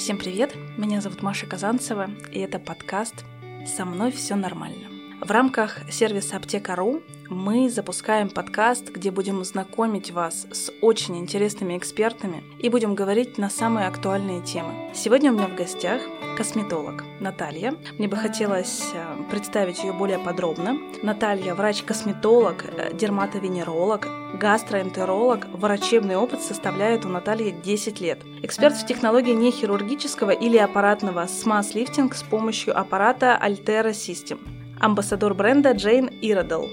Всем привет! Меня зовут Маша Казанцева, и это подкаст «Со мной все нормально». В рамках сервиса Аптека.ру мы запускаем подкаст, где будем знакомить вас с очень интересными экспертами и будем говорить на самые актуальные темы. Сегодня у меня в гостях косметолог Наталья. Мне бы хотелось э, представить ее более подробно. Наталья – врач-косметолог, э, дерматовенеролог, гастроэнтеролог. Врачебный опыт составляет у Натальи 10 лет. Эксперт в технологии нехирургического или аппаратного смаз-лифтинг с помощью аппарата Altera System амбассадор бренда Джейн Иродл.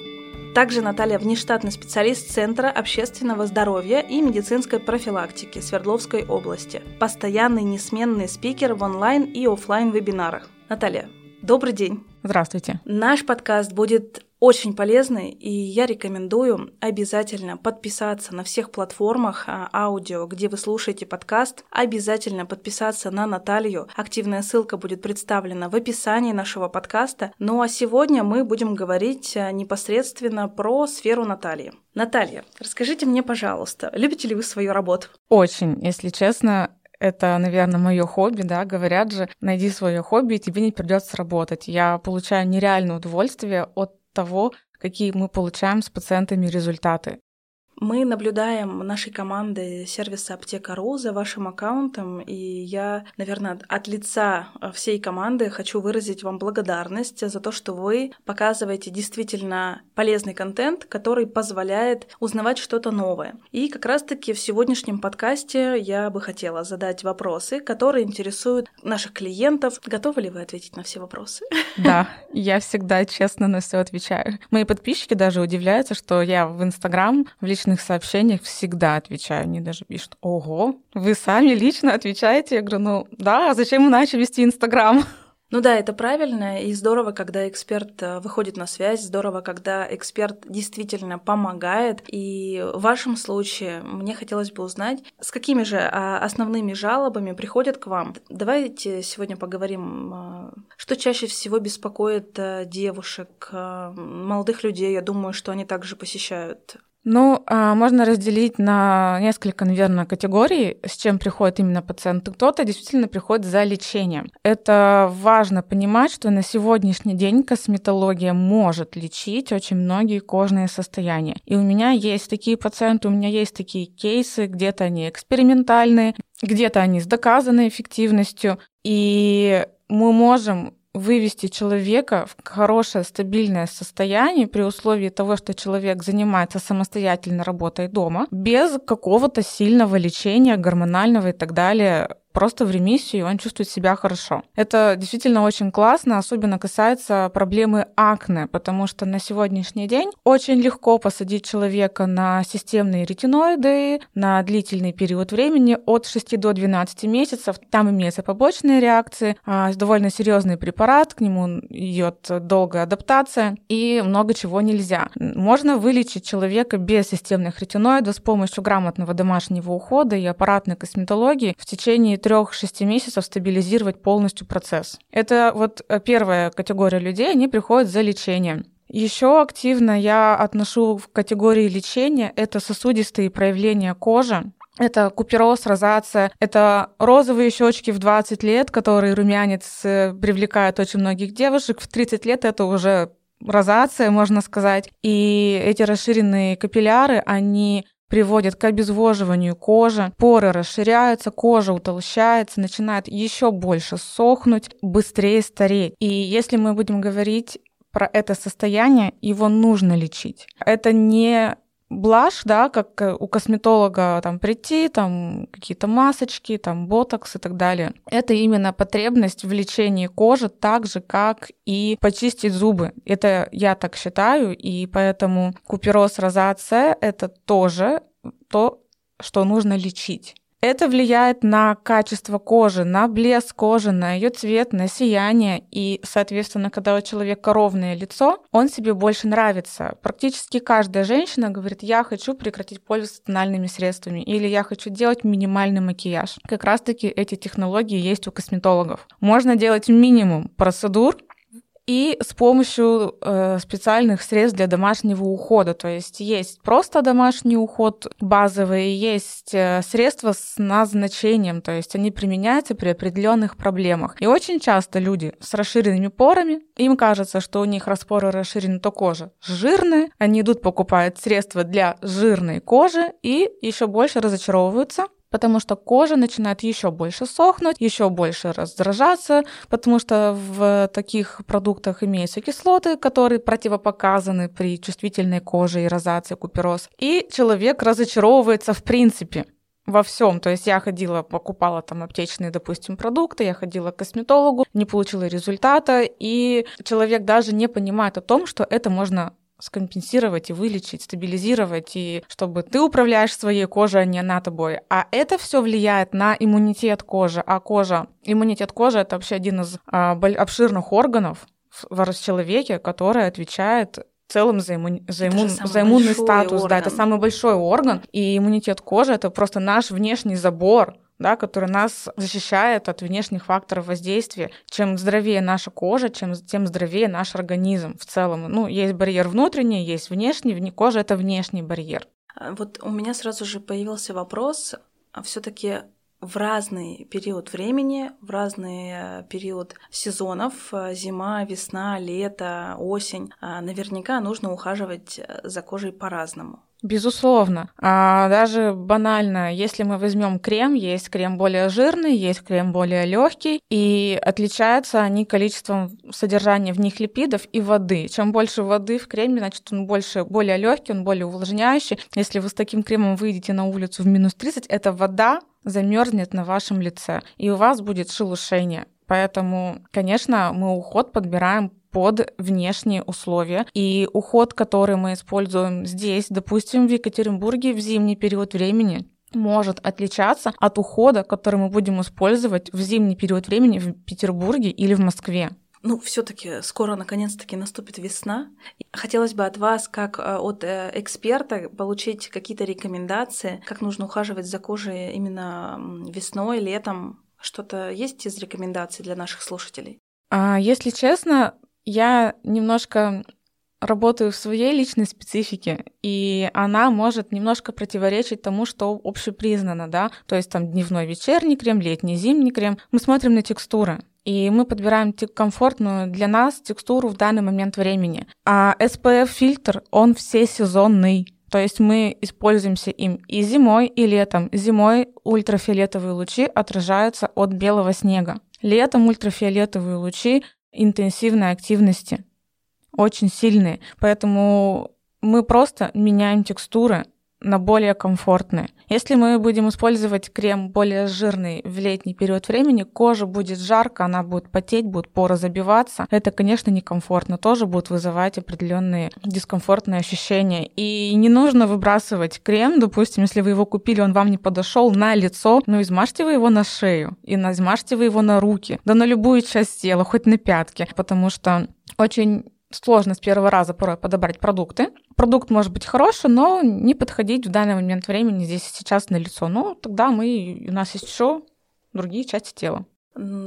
Также Наталья внештатный специалист Центра общественного здоровья и медицинской профилактики Свердловской области. Постоянный несменный спикер в онлайн и офлайн вебинарах. Наталья, добрый день. Здравствуйте. Наш подкаст будет очень полезный, и я рекомендую обязательно подписаться на всех платформах а, аудио, где вы слушаете подкаст. Обязательно подписаться на Наталью. Активная ссылка будет представлена в описании нашего подкаста. Ну а сегодня мы будем говорить а, непосредственно про сферу Натальи. Наталья, расскажите мне, пожалуйста, любите ли вы свою работу? Очень, если честно, это, наверное, мое хобби, да, говорят же, найди свое хобби, и тебе не придется работать. Я получаю нереальное удовольствие от того, какие мы получаем с пациентами результаты. Мы наблюдаем нашей команды сервиса Аптека.ру за вашим аккаунтом, и я, наверное, от лица всей команды хочу выразить вам благодарность за то, что вы показываете действительно полезный контент, который позволяет узнавать что-то новое. И как раз-таки в сегодняшнем подкасте я бы хотела задать вопросы, которые интересуют наших клиентов. Готовы ли вы ответить на все вопросы? Да, я всегда честно на все отвечаю. Мои подписчики даже удивляются, что я в Инстаграм в личном личных сообщениях всегда отвечаю. Они даже пишут, ого, вы сами лично отвечаете? Я говорю, ну да, а зачем иначе вести Инстаграм? Ну да, это правильно, и здорово, когда эксперт э, выходит на связь, здорово, когда эксперт действительно помогает. И в вашем случае мне хотелось бы узнать, с какими же а, основными жалобами приходят к вам. Давайте сегодня поговорим, э, что чаще всего беспокоит э, девушек, молодых людей. Я думаю, что они также посещают ну, а, можно разделить на несколько, наверное, категорий, с чем приходит именно пациент. Кто-то действительно приходит за лечением. Это важно понимать, что на сегодняшний день косметология может лечить очень многие кожные состояния. И у меня есть такие пациенты, у меня есть такие кейсы, где-то они экспериментальные, где-то они с доказанной эффективностью. И мы можем вывести человека в хорошее стабильное состояние при условии того, что человек занимается самостоятельно работой дома, без какого-то сильного лечения гормонального и так далее просто в ремиссию, и он чувствует себя хорошо. Это действительно очень классно, особенно касается проблемы акне, потому что на сегодняшний день очень легко посадить человека на системные ретиноиды на длительный период времени от 6 до 12 месяцев. Там имеются побочные реакции, а, довольно серьезный препарат, к нему идет долгая адаптация, и много чего нельзя. Можно вылечить человека без системных ретиноидов с помощью грамотного домашнего ухода и аппаратной косметологии в течение 3-6 месяцев стабилизировать полностью процесс. Это вот э, первая категория людей, они приходят за лечением. Еще активно я отношу в категории лечения это сосудистые проявления кожи, это купероз, розация, это розовые щечки в 20 лет, которые румянец э, привлекает очень многих девушек. В 30 лет это уже розация, можно сказать. И эти расширенные капилляры, они приводит к обезвоживанию кожи, поры расширяются, кожа утолщается, начинает еще больше сохнуть, быстрее стареть. И если мы будем говорить про это состояние, его нужно лечить. Это не блажь, да, как э, у косметолога там прийти, там какие-то масочки, там ботокс и так далее. Это именно потребность в лечении кожи так же, как и почистить зубы. Это я так считаю, и поэтому купероз розация — это тоже то, что нужно лечить. Это влияет на качество кожи, на блеск кожи, на ее цвет, на сияние. И, соответственно, когда у человека ровное лицо, он себе больше нравится. Практически каждая женщина говорит, я хочу прекратить пользоваться тональными средствами или я хочу делать минимальный макияж. Как раз-таки эти технологии есть у косметологов. Можно делать минимум процедур, и с помощью э, специальных средств для домашнего ухода. То есть есть просто домашний уход базовый, есть э, средства с назначением, то есть они применяются при определенных проблемах. И очень часто люди с расширенными порами, им кажется, что у них распоры расширены, то кожа жирная, они идут покупают средства для жирной кожи и еще больше разочаровываются, потому что кожа начинает еще больше сохнуть, еще больше раздражаться, потому что в таких продуктах имеются кислоты, которые противопоказаны при чувствительной коже и розации, купероз. И человек разочаровывается в принципе во всем. То есть я ходила, покупала там аптечные, допустим, продукты, я ходила к косметологу, не получила результата, и человек даже не понимает о том, что это можно скомпенсировать и вылечить, стабилизировать, и чтобы ты управляешь своей кожей, а не она тобой. А это все влияет на иммунитет кожи. А кожа, иммунитет кожи это вообще один из а, обширных органов в человеке, который отвечает в целом за, имму... за, иммун... за иммунный статус. Орган. Да, это самый большой орган. И иммунитет кожи это просто наш внешний забор, да, который нас защищает от внешних факторов воздействия. Чем здоровее наша кожа, чем, тем здоровее наш организм в целом. Ну, есть барьер внутренний, есть внешний, вне кожа — это внешний барьер. А вот у меня сразу же появился вопрос, а все таки в разный период времени, в разный э, период сезонов, э, зима, весна, лето, осень, а наверняка нужно ухаживать э, за кожей по-разному. Безусловно. А даже банально, если мы возьмем крем, есть крем более жирный, есть крем более легкий, и отличаются они количеством содержания в них липидов и воды. Чем больше воды в креме, значит, он больше, более легкий, он более увлажняющий. Если вы с таким кремом выйдете на улицу в минус 30, это вода замерзнет на вашем лице, и у вас будет шелушение. Поэтому, конечно, мы уход подбираем под внешние условия. И уход, который мы используем здесь, допустим, в Екатеринбурге в зимний период времени, может отличаться от ухода, который мы будем использовать в зимний период времени в Петербурге или в Москве. Ну, все-таки скоро наконец-таки наступит весна. Хотелось бы от вас, как э, от э, эксперта, получить какие-то рекомендации, как нужно ухаживать за кожей именно весной, летом. Что-то есть из рекомендаций для наших слушателей? А, если честно, я немножко работаю в своей личной специфике, и она может немножко противоречить тому, что общепризнано, да, то есть там дневной вечерний крем, летний зимний крем. Мы смотрим на текстуры, и мы подбираем комфортную для нас текстуру в данный момент времени. А SPF-фильтр, он всесезонный. То есть мы используемся им и зимой, и летом. Зимой ультрафиолетовые лучи отражаются от белого снега. Летом ультрафиолетовые лучи интенсивной активности, очень сильные. Поэтому мы просто меняем текстуры на более комфортные. Если мы будем использовать крем более жирный в летний период времени, кожа будет жарко, она будет потеть, будут поры забиваться. Это, конечно, некомфортно, тоже будет вызывать определенные дискомфортные ощущения. И не нужно выбрасывать крем, допустим, если вы его купили, он вам не подошел на лицо, но измажьте вы его на шею, и измажьте вы его на руки, да на любую часть тела, хоть на пятки, потому что очень сложно с первого раза порой подобрать продукты. Продукт может быть хороший, но не подходить в данный момент времени здесь сейчас на лицо. Ну, тогда мы, у нас есть еще другие части тела.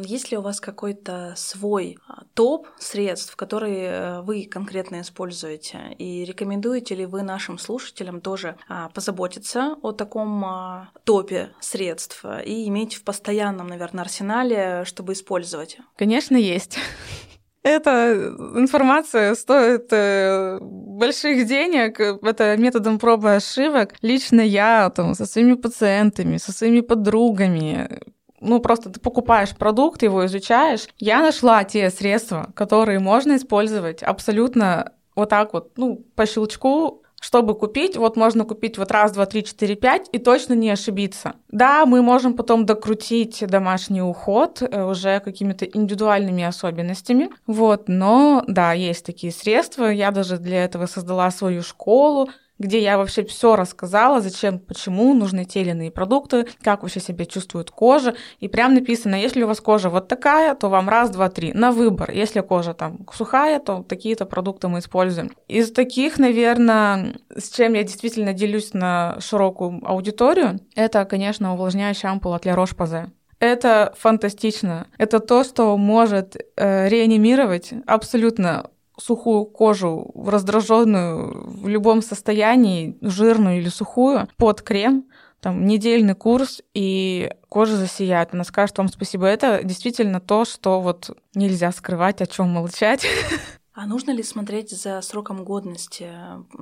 Есть ли у вас какой-то свой а, топ средств, которые э, вы конкретно используете? И рекомендуете ли вы нашим слушателям тоже а, позаботиться о таком а, топе средств и иметь в постоянном, наверное, арсенале, чтобы использовать? Конечно, есть. Эта информация стоит э, больших денег. Это методом пробы ошибок. Лично я там, со своими пациентами, со своими подругами ну, просто ты покупаешь продукт, его изучаешь. Я нашла те средства, которые можно использовать абсолютно вот так вот, ну, по щелчку чтобы купить, вот можно купить вот раз, два, три, четыре, пять и точно не ошибиться. Да, мы можем потом докрутить домашний уход э, уже какими-то индивидуальными особенностями, вот, но да, есть такие средства, я даже для этого создала свою школу, где я вообще все рассказала, зачем, почему нужны те или иные продукты, как вообще себя чувствует кожа. И прям написано, если у вас кожа вот такая, то вам раз, два, три на выбор. Если кожа там сухая, то такие-то продукты мы используем. Из таких, наверное, с чем я действительно делюсь на широкую аудиторию, это, конечно, увлажняющая ампула для Roche-Posay. Это фантастично. Это то, что может э, реанимировать абсолютно сухую кожу, раздраженную в любом состоянии, жирную или сухую, под крем, там, недельный курс, и кожа засияет. Она скажет вам спасибо. Это действительно то, что вот нельзя скрывать, о чем молчать. А нужно ли смотреть за сроком годности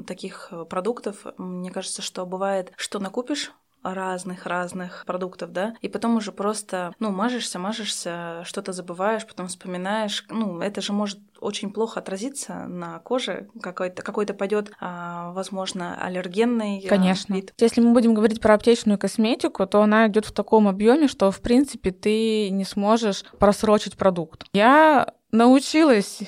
таких продуктов? Мне кажется, что бывает, что накупишь разных-разных продуктов, да, и потом уже просто, ну, мажешься, мажешься, что-то забываешь, потом вспоминаешь, ну, это же может очень плохо отразиться на коже, какой-то какой-то пойдет, а, возможно, аллергенный а, Конечно. вид. Если мы будем говорить про аптечную косметику, то она идет в таком объеме, что, в принципе, ты не сможешь просрочить продукт. Я научилась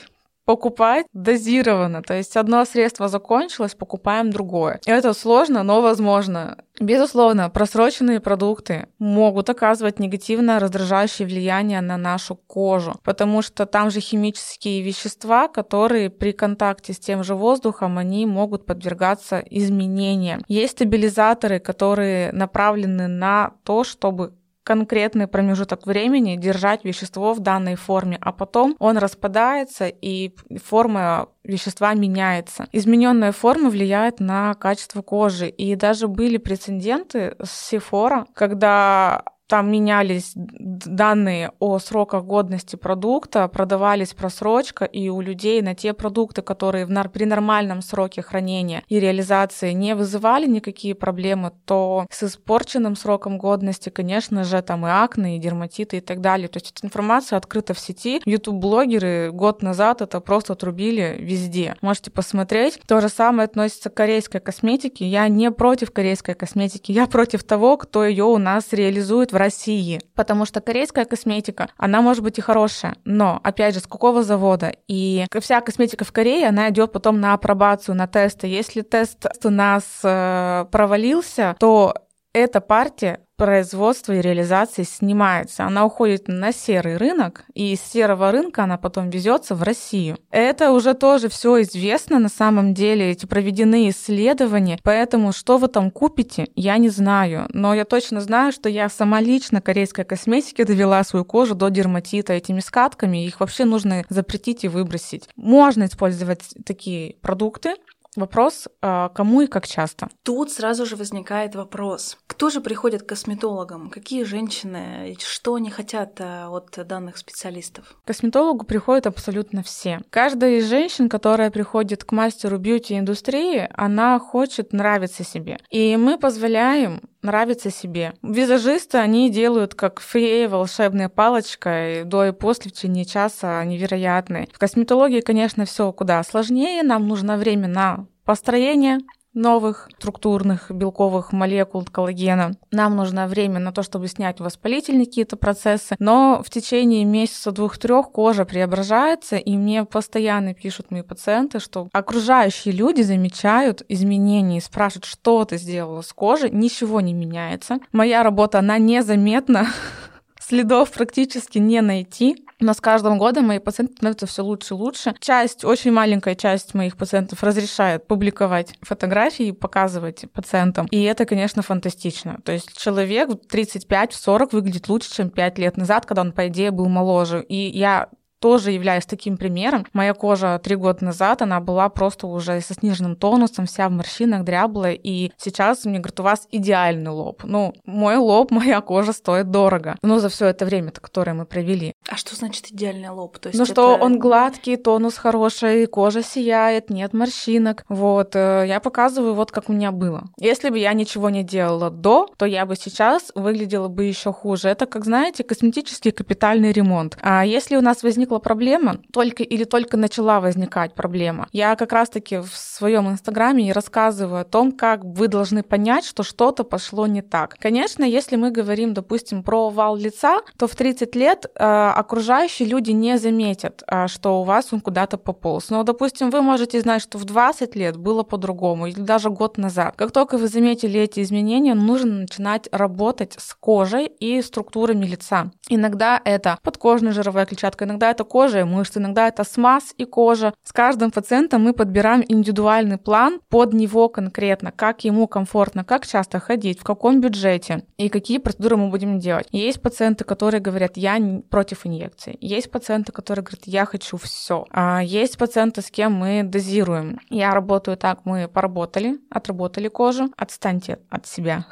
покупать дозированно. То есть одно средство закончилось, покупаем другое. Это сложно, но возможно. Безусловно, просроченные продукты могут оказывать негативное раздражающее влияние на нашу кожу, потому что там же химические вещества, которые при контакте с тем же воздухом, они могут подвергаться изменениям. Есть стабилизаторы, которые направлены на то, чтобы конкретный промежуток времени держать вещество в данной форме, а потом он распадается и форма вещества меняется. Измененная форма влияет на качество кожи. И даже были прецеденты с Sephora, когда там менялись данные о сроках годности продукта, продавались просрочка, и у людей на те продукты, которые в, при нормальном сроке хранения и реализации не вызывали никакие проблемы, то с испорченным сроком годности, конечно же, там и акне, и дерматиты и так далее. То есть эта информация открыта в сети. YouTube-блогеры год назад это просто отрубили везде. Можете посмотреть. То же самое относится к корейской косметике. Я не против корейской косметики, я против того, кто ее у нас реализует в России. Потому что корейская косметика, она может быть и хорошая, но, опять же, с какого завода? И вся косметика в Корее, она идет потом на апробацию, на тесты. Если тест у нас э, провалился, то эта партия производства и реализации снимается. Она уходит на серый рынок, и из серого рынка она потом везется в Россию. Это уже тоже все известно на самом деле, эти проведены исследования, поэтому что вы там купите, я не знаю. Но я точно знаю, что я сама лично корейской косметики довела свою кожу до дерматита этими скатками, их вообще нужно запретить и выбросить. Можно использовать такие продукты, Вопрос, а, кому и как часто? Тут сразу же возникает вопрос. Кто же приходит к косметологам? Какие женщины? Что они хотят а, от данных специалистов? К косметологу приходят абсолютно все. Каждая из женщин, которая приходит к мастеру бьюти-индустрии, она хочет нравиться себе. И мы позволяем нравится себе. Визажисты, они делают как фей, волшебная палочка, и до и после в течение часа невероятные. В косметологии, конечно, все куда сложнее. Нам нужно время на построение новых структурных белковых молекул коллагена. Нам нужно время на то, чтобы снять воспалительные какие-то процессы, но в течение месяца двух-трех кожа преображается, и мне постоянно пишут мои пациенты, что окружающие люди замечают изменения и спрашивают, что ты сделала с кожей, ничего не меняется. Моя работа, она незаметна, следов практически не найти. Но с каждым годом мои пациенты становятся все лучше и лучше. Часть, очень маленькая часть моих пациентов разрешает публиковать фотографии и показывать пациентам. И это, конечно, фантастично. То есть человек в 35-40 выглядит лучше, чем 5 лет назад, когда он, по идее, был моложе. И я тоже являюсь таким примером. Моя кожа три года назад, она была просто уже со сниженным тонусом, вся в морщинах, дряблая, и сейчас мне говорят, у вас идеальный лоб. Ну, мой лоб, моя кожа стоит дорого. Но за все это время, которое мы провели. А что значит идеальный лоб? То есть ну, это... что он гладкий, тонус хороший, кожа сияет, нет морщинок. Вот, э, я показываю вот как у меня было. Если бы я ничего не делала до, то я бы сейчас выглядела бы еще хуже. Это, как знаете, косметический капитальный ремонт. А если у нас возник возникла проблема, только или только начала возникать проблема, я как раз-таки в своем инстаграме и рассказываю о том, как вы должны понять, что что-то пошло не так. Конечно, если мы говорим, допустим, про овал лица, то в 30 лет э, окружающие люди не заметят, э, что у вас он куда-то пополз. Но, допустим, вы можете знать, что в 20 лет было по-другому, или даже год назад. Как только вы заметили эти изменения, нужно начинать работать с кожей и структурами лица. Иногда это подкожная жировая клетчатка, иногда это это кожа и мышцы, иногда это смаз и кожа. С каждым пациентом мы подбираем индивидуальный план под него конкретно, как ему комфортно, как часто ходить, в каком бюджете и какие процедуры мы будем делать. Есть пациенты, которые говорят, я против инъекций. Есть пациенты, которые говорят, я хочу все. А есть пациенты, с кем мы дозируем. Я работаю так, мы поработали, отработали кожу, отстаньте от себя.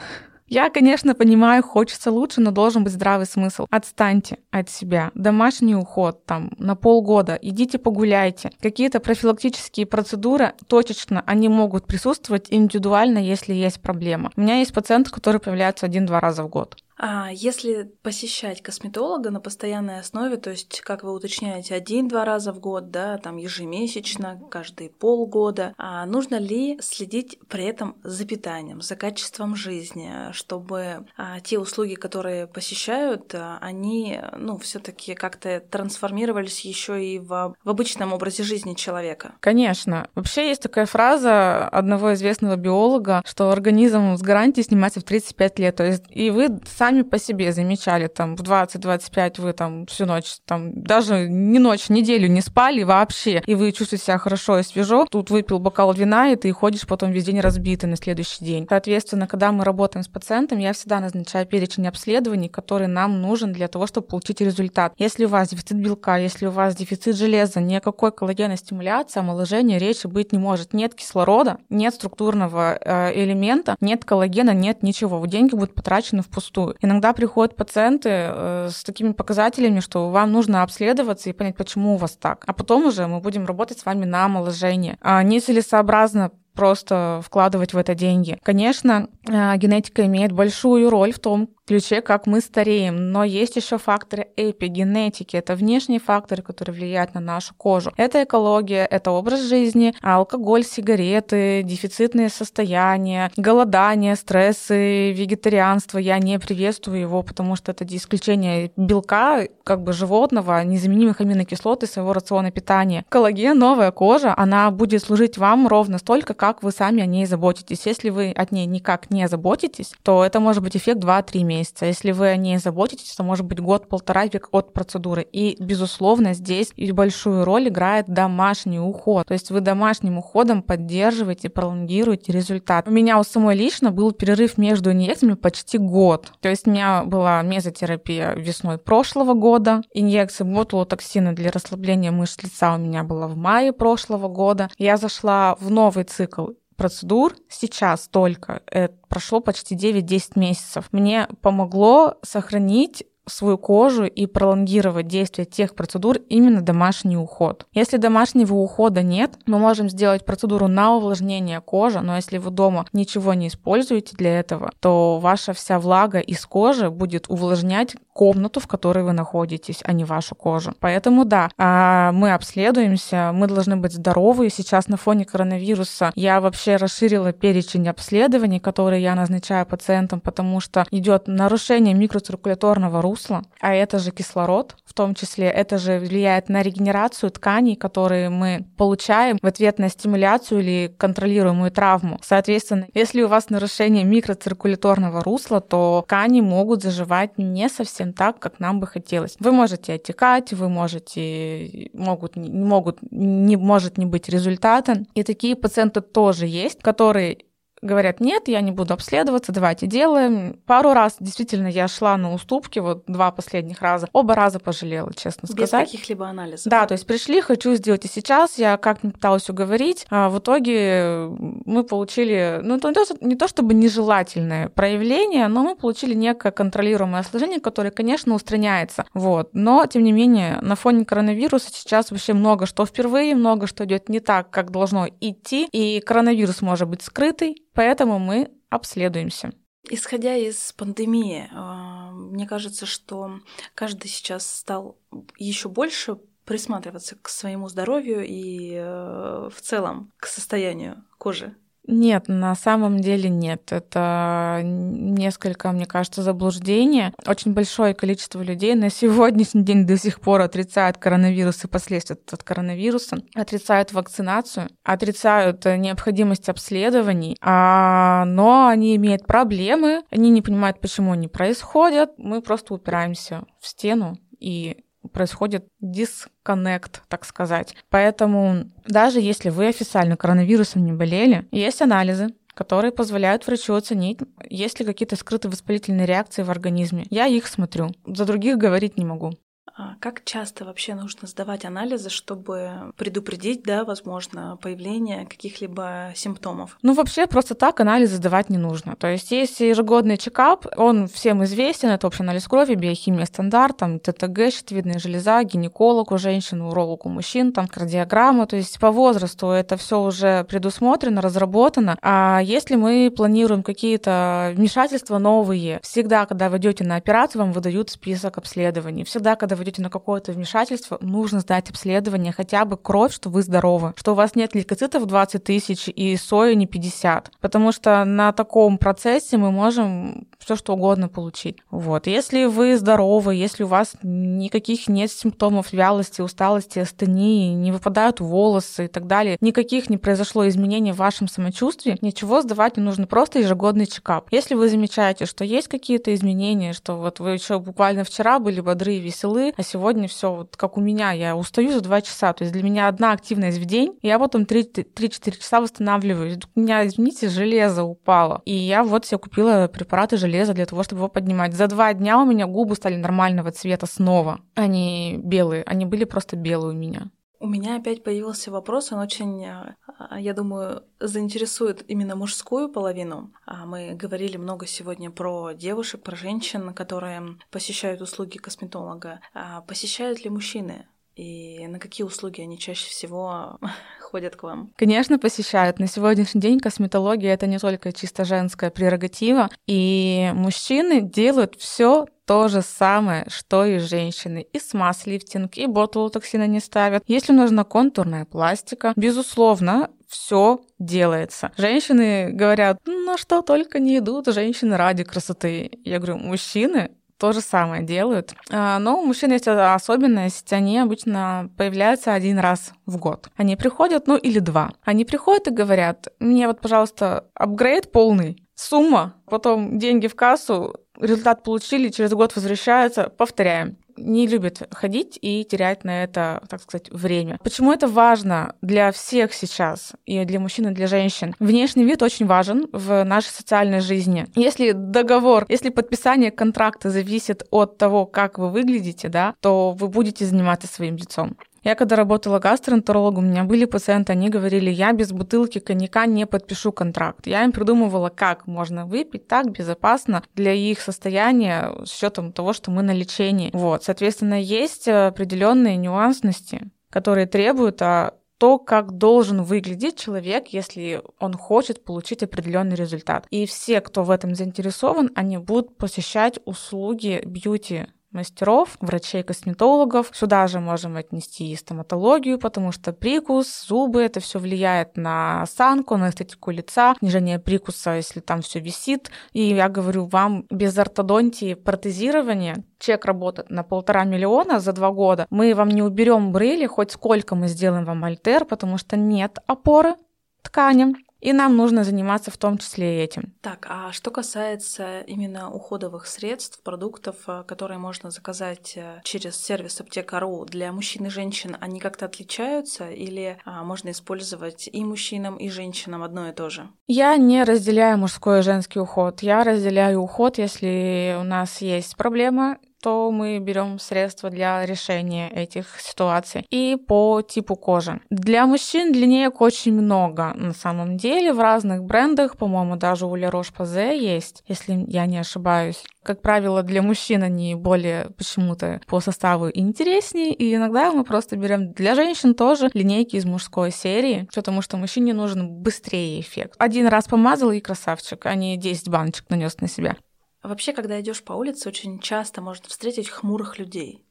Я, конечно, понимаю, хочется лучше, но должен быть здравый смысл. Отстаньте от себя. Домашний уход там на полгода. Идите погуляйте. Какие-то профилактические процедуры точечно, они могут присутствовать индивидуально, если есть проблема. У меня есть пациенты, которые появляются один-два раза в год. А если посещать косметолога на постоянной основе, то есть, как вы уточняете, один-два раза в год, да, там ежемесячно, каждые полгода, а нужно ли следить при этом за питанием, за качеством жизни, чтобы а, те услуги, которые посещают, а, они, ну, все-таки как-то трансформировались еще и в, в обычном образе жизни человека? Конечно. Вообще есть такая фраза одного известного биолога, что организм с гарантией снимается в 35 лет. То есть и вы сами сами по себе замечали, там, в 20-25 вы там всю ночь, там, даже не ночь, неделю не спали вообще, и вы чувствуете себя хорошо и свежо, тут выпил бокал вина, и ты ходишь потом весь день разбитый на следующий день. Соответственно, когда мы работаем с пациентом, я всегда назначаю перечень обследований, который нам нужен для того, чтобы получить результат. Если у вас дефицит белка, если у вас дефицит железа, никакой коллагеностимуляции, омоложения речи быть не может. Нет кислорода, нет структурного э, элемента, нет коллагена, нет ничего. Деньги будут потрачены впустую. Иногда приходят пациенты э, с такими показателями, что вам нужно обследоваться и понять, почему у вас так. А потом уже мы будем работать с вами на омоложение. А нецелесообразно просто вкладывать в это деньги. Конечно, э, генетика имеет большую роль в том, ключе, как мы стареем. Но есть еще факторы эпигенетики. Это внешние факторы, которые влияют на нашу кожу. Это экология, это образ жизни, алкоголь, сигареты, дефицитные состояния, голодание, стрессы, вегетарианство. Я не приветствую его, потому что это исключение белка, как бы животного, незаменимых аминокислот из своего рациона питания. Коллаген, новая кожа, она будет служить вам ровно столько, как вы сами о ней заботитесь. Если вы от ней никак не заботитесь, то это может быть эффект 2-3 месяца месяца. Если вы о ней заботитесь, то может быть год-полтора век от процедуры. И, безусловно, здесь большую роль играет домашний уход. То есть вы домашним уходом поддерживаете, пролонгируете результат. У меня у самой лично был перерыв между инъекциями почти год. То есть у меня была мезотерапия весной прошлого года, инъекция ботулотоксина для расслабления мышц лица у меня была в мае прошлого года. Я зашла в новый цикл процедур сейчас только, это прошло почти 9-10 месяцев. Мне помогло сохранить свою кожу и пролонгировать действие тех процедур именно домашний уход. Если домашнего ухода нет, мы можем сделать процедуру на увлажнение кожи, но если вы дома ничего не используете для этого, то ваша вся влага из кожи будет увлажнять комнату, в которой вы находитесь, а не вашу кожу. Поэтому да, а, мы обследуемся, мы должны быть здоровы. Сейчас на фоне коронавируса я вообще расширила перечень обследований, которые я назначаю пациентам, потому что идет нарушение микроциркуляторного русла, русла, а это же кислород в том числе, это же влияет на регенерацию тканей, которые мы получаем в ответ на стимуляцию или контролируемую травму. Соответственно, если у вас нарушение микроциркуляторного русла, то ткани могут заживать не совсем так, как нам бы хотелось. Вы можете отекать, вы можете, могут, могут, не может не быть результата. И такие пациенты тоже есть, которые говорят, нет, я не буду обследоваться, давайте делаем. Пару раз действительно я шла на уступки, вот два последних раза. Оба раза пожалела, честно Без сказать. Без каких-либо анализов. Да, то есть пришли, хочу сделать и сейчас. Я как не пыталась уговорить. А в итоге мы получили, ну, это не то чтобы нежелательное проявление, но мы получили некое контролируемое осложнение, которое, конечно, устраняется. Вот. Но, тем не менее, на фоне коронавируса сейчас вообще много что впервые, много что идет не так, как должно идти, и коронавирус может быть скрытый, Поэтому мы обследуемся. Исходя из пандемии, а, мне кажется, что каждый сейчас стал еще больше присматриваться к своему здоровью и э, в целом к состоянию кожи. Нет, на самом деле нет. Это несколько, мне кажется, заблуждений. Очень большое количество людей на сегодняшний день до сих пор отрицают коронавирус и последствия от коронавируса, отрицают вакцинацию, отрицают необходимость обследований, а, но они имеют проблемы, они не понимают, почему они происходят. Мы просто упираемся в стену и происходит дисконнект, так сказать. Поэтому даже если вы официально коронавирусом не болели, есть анализы, которые позволяют врачу оценить, есть ли какие-то скрытые воспалительные реакции в организме. Я их смотрю. За других говорить не могу. А как часто вообще нужно сдавать анализы, чтобы предупредить, да, возможно, появление каких-либо симптомов? Ну, вообще, просто так анализы сдавать не нужно. То есть есть ежегодный чекап, он всем известен, это общий анализ крови, биохимия стандарт, там, ТТГ, щитовидная железа, гинеколог у женщин, уролог у мужчин, там, кардиограмма, то есть по возрасту это все уже предусмотрено, разработано. А если мы планируем какие-то вмешательства новые, всегда, когда вы идете на операцию, вам выдают список обследований. Всегда, когда вы идете на какое-то вмешательство, нужно сдать обследование, хотя бы кровь, что вы здоровы, что у вас нет лейкоцитов 20 тысяч и соя не 50. Потому что на таком процессе мы можем все что угодно получить. Вот. Если вы здоровы, если у вас никаких нет симптомов вялости, усталости, астении, не выпадают волосы и так далее, никаких не произошло изменений в вашем самочувствии, ничего сдавать не нужно, просто ежегодный чекап. Если вы замечаете, что есть какие-то изменения, что вот вы еще буквально вчера были бодры и веселы, а сегодня все вот как у меня, я устаю за два часа. То есть для меня одна активность в день, и я потом 3-4 часа восстанавливаюсь. У меня, извините, железо упало. И я вот себе купила препараты железа для того, чтобы его поднимать. За два дня у меня губы стали нормального цвета снова. Они белые, они были просто белые у меня. У меня опять появился вопрос, он очень, а, я думаю, заинтересует именно мужскую половину. А, мы говорили много сегодня про девушек, про женщин, которые посещают услуги косметолога. А посещают ли мужчины? И на какие услуги они чаще всего ходят к вам? Конечно, посещают. На сегодняшний день косметология это не только чисто женская прерогатива, и мужчины делают все то же самое, что и женщины. И смаз-лифтинг, и ботулотоксины не ставят. Если нужна контурная пластика, безусловно, все делается. Женщины говорят, ну что только не идут женщины ради красоты. Я говорю, мужчины то же самое делают. А, но у мужчин есть особенность, они обычно появляются один раз в год. Они приходят, ну или два. Они приходят и говорят, мне вот, пожалуйста, апгрейд полный, сумма, потом деньги в кассу, результат получили, через год возвращаются, повторяем не любят ходить и терять на это, так сказать, время. Почему это важно для всех сейчас, и для мужчин, и для женщин? Внешний вид очень важен в нашей социальной жизни. Если договор, если подписание контракта зависит от того, как вы выглядите, да, то вы будете заниматься своим лицом. Я когда работала гастроэнтерологом, у меня были пациенты, они говорили, я без бутылки коньяка не подпишу контракт. Я им придумывала, как можно выпить так безопасно для их состояния с учетом того, что мы на лечении. Вот, соответственно, есть определенные нюансности, которые требуют а то, как должен выглядеть человек, если он хочет получить определенный результат. И все, кто в этом заинтересован, они будут посещать услуги бьюти мастеров, врачей-косметологов. Сюда же можем отнести и стоматологию, потому что прикус, зубы, это все влияет на осанку, на эстетику лица, снижение прикуса, если там все висит. И я говорю вам, без ортодонтии, протезирования, чек работает на полтора миллиона за два года, мы вам не уберем брыли, хоть сколько мы сделаем вам альтер, потому что нет опоры тканям, и нам нужно заниматься в том числе и этим. Так, а что касается именно уходовых средств, продуктов, э, которые можно заказать э, через сервис Аптека.ру для мужчин и женщин, они как-то отличаются или а, можно использовать и мужчинам, и женщинам одно и то же? Я не разделяю мужской и женский уход. Я разделяю уход, если у нас есть проблема, то мы берем средства для решения этих ситуаций. И по типу кожи. Для мужчин линеек очень много на самом деле в разных брендах, по-моему, даже у La Roche-Posay есть, если я не ошибаюсь. Как правило, для мужчин они более почему-то по составу интереснее, и иногда мы просто берем для женщин тоже линейки из мужской серии, потому что мужчине нужен быстрее эффект. Один раз помазал и красавчик, а не 10 баночек нанес на себя. Вообще, когда идешь по улице, очень часто можно встретить хмурых людей.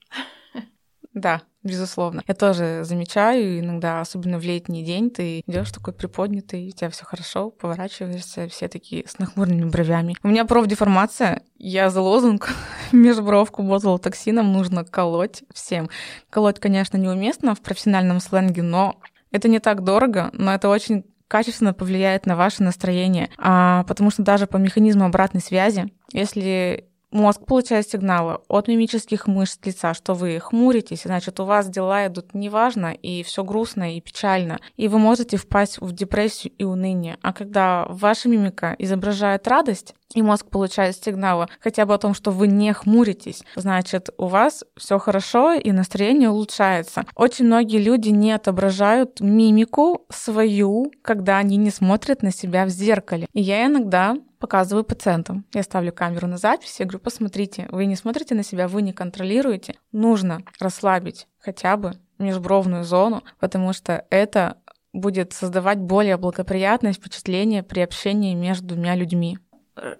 Да, безусловно. Я тоже замечаю иногда, особенно в летний день, ты идешь такой приподнятый, у тебя все хорошо, поворачиваешься, все такие с нахмуренными бровями. У меня профдеформация, я за лозунг межбровку ботулотоксином нужно колоть всем. Колоть, конечно, неуместно в профессиональном сленге, но это не так дорого, но это очень качественно повлияет на ваше настроение, а, потому что даже по механизму обратной связи, если Мозг получает сигналы от мимических мышц лица, что вы хмуритесь, значит, у вас дела идут неважно, и все грустно и печально, и вы можете впасть в депрессию и уныние. А когда ваша мимика изображает радость, и мозг получает сигналы хотя бы о том, что вы не хмуритесь, значит, у вас все хорошо и настроение улучшается. Очень многие люди не отображают мимику свою, когда они не смотрят на себя в зеркале. И я иногда показываю пациентам. Я ставлю камеру на запись и говорю, посмотрите, вы не смотрите на себя, вы не контролируете. Нужно расслабить хотя бы межбровную зону, потому что это будет создавать более благоприятное впечатление при общении между двумя людьми.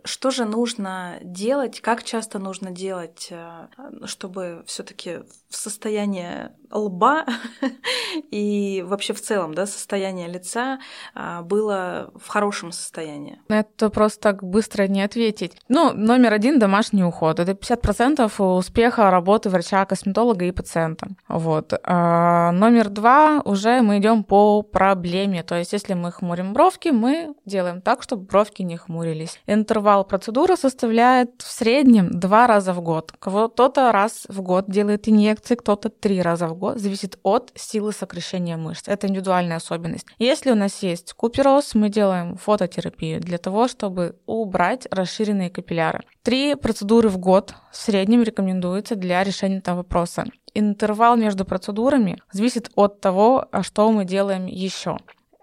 Что же нужно делать, как часто нужно делать, э, чтобы все-таки в состояние лба и вообще в целом, да, состояние лица а, было в хорошем состоянии? Это просто так быстро не ответить. Ну, номер один — домашний уход. Это 50% успеха работы врача, косметолога и пациента. Вот. А номер два — уже мы идем по проблеме. То есть, если мы хмурим бровки, мы делаем так, чтобы бровки не хмурились. Интервал процедуры составляет в среднем два раза в год. Кто-то раз в год делает инъекции, кто-то три раза в год, зависит от силы сокращения мышц. Это индивидуальная особенность. Если у нас есть купероз, мы делаем фототерапию для того, чтобы убрать расширенные капилляры. Три процедуры в год в среднем рекомендуется для решения этого вопроса. Интервал между процедурами зависит от того, а что мы делаем еще.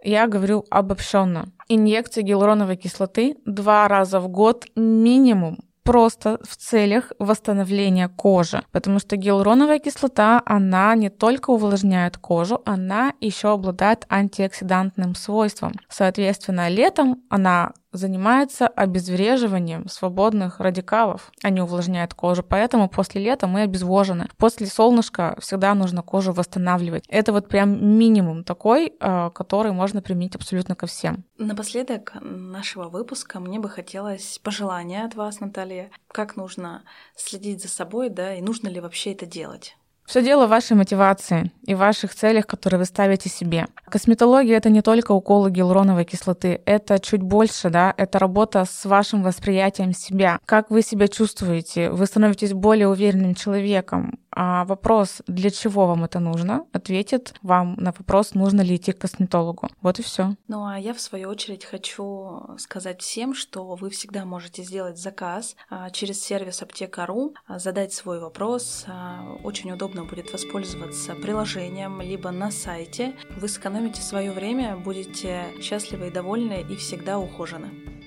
Я говорю обобщенно. Инъекции гиалуроновой кислоты два раза в год минимум просто в целях восстановления кожи, потому что гиалуроновая кислота, она не только увлажняет кожу, она еще обладает антиоксидантным свойством. Соответственно, летом она занимается обезвреживанием свободных радикалов. Они увлажняют кожу, поэтому после лета мы обезвожены. После солнышка всегда нужно кожу восстанавливать. Это вот прям минимум такой, э, который можно применить абсолютно ко всем. Напоследок нашего выпуска мне бы хотелось пожелания от вас, Наталья. Как нужно следить за собой, да, и нужно ли вообще это делать? Все дело в вашей мотивации и ваших целях, которые вы ставите себе. Косметология — это не только уколы гиалуроновой кислоты, это чуть больше, да, это работа с вашим восприятием себя. Как вы себя чувствуете? Вы становитесь более уверенным человеком. А вопрос, для чего вам это нужно, ответит вам на вопрос, нужно ли идти к косметологу. Вот и все. Ну а я в свою очередь хочу сказать всем, что вы всегда можете сделать заказ а, через сервис аптека.ру, а, задать свой вопрос. А, очень удобно будет воспользоваться приложением, либо на сайте. Вы сэкономите свое время, будете счастливы и довольны и всегда ухожены.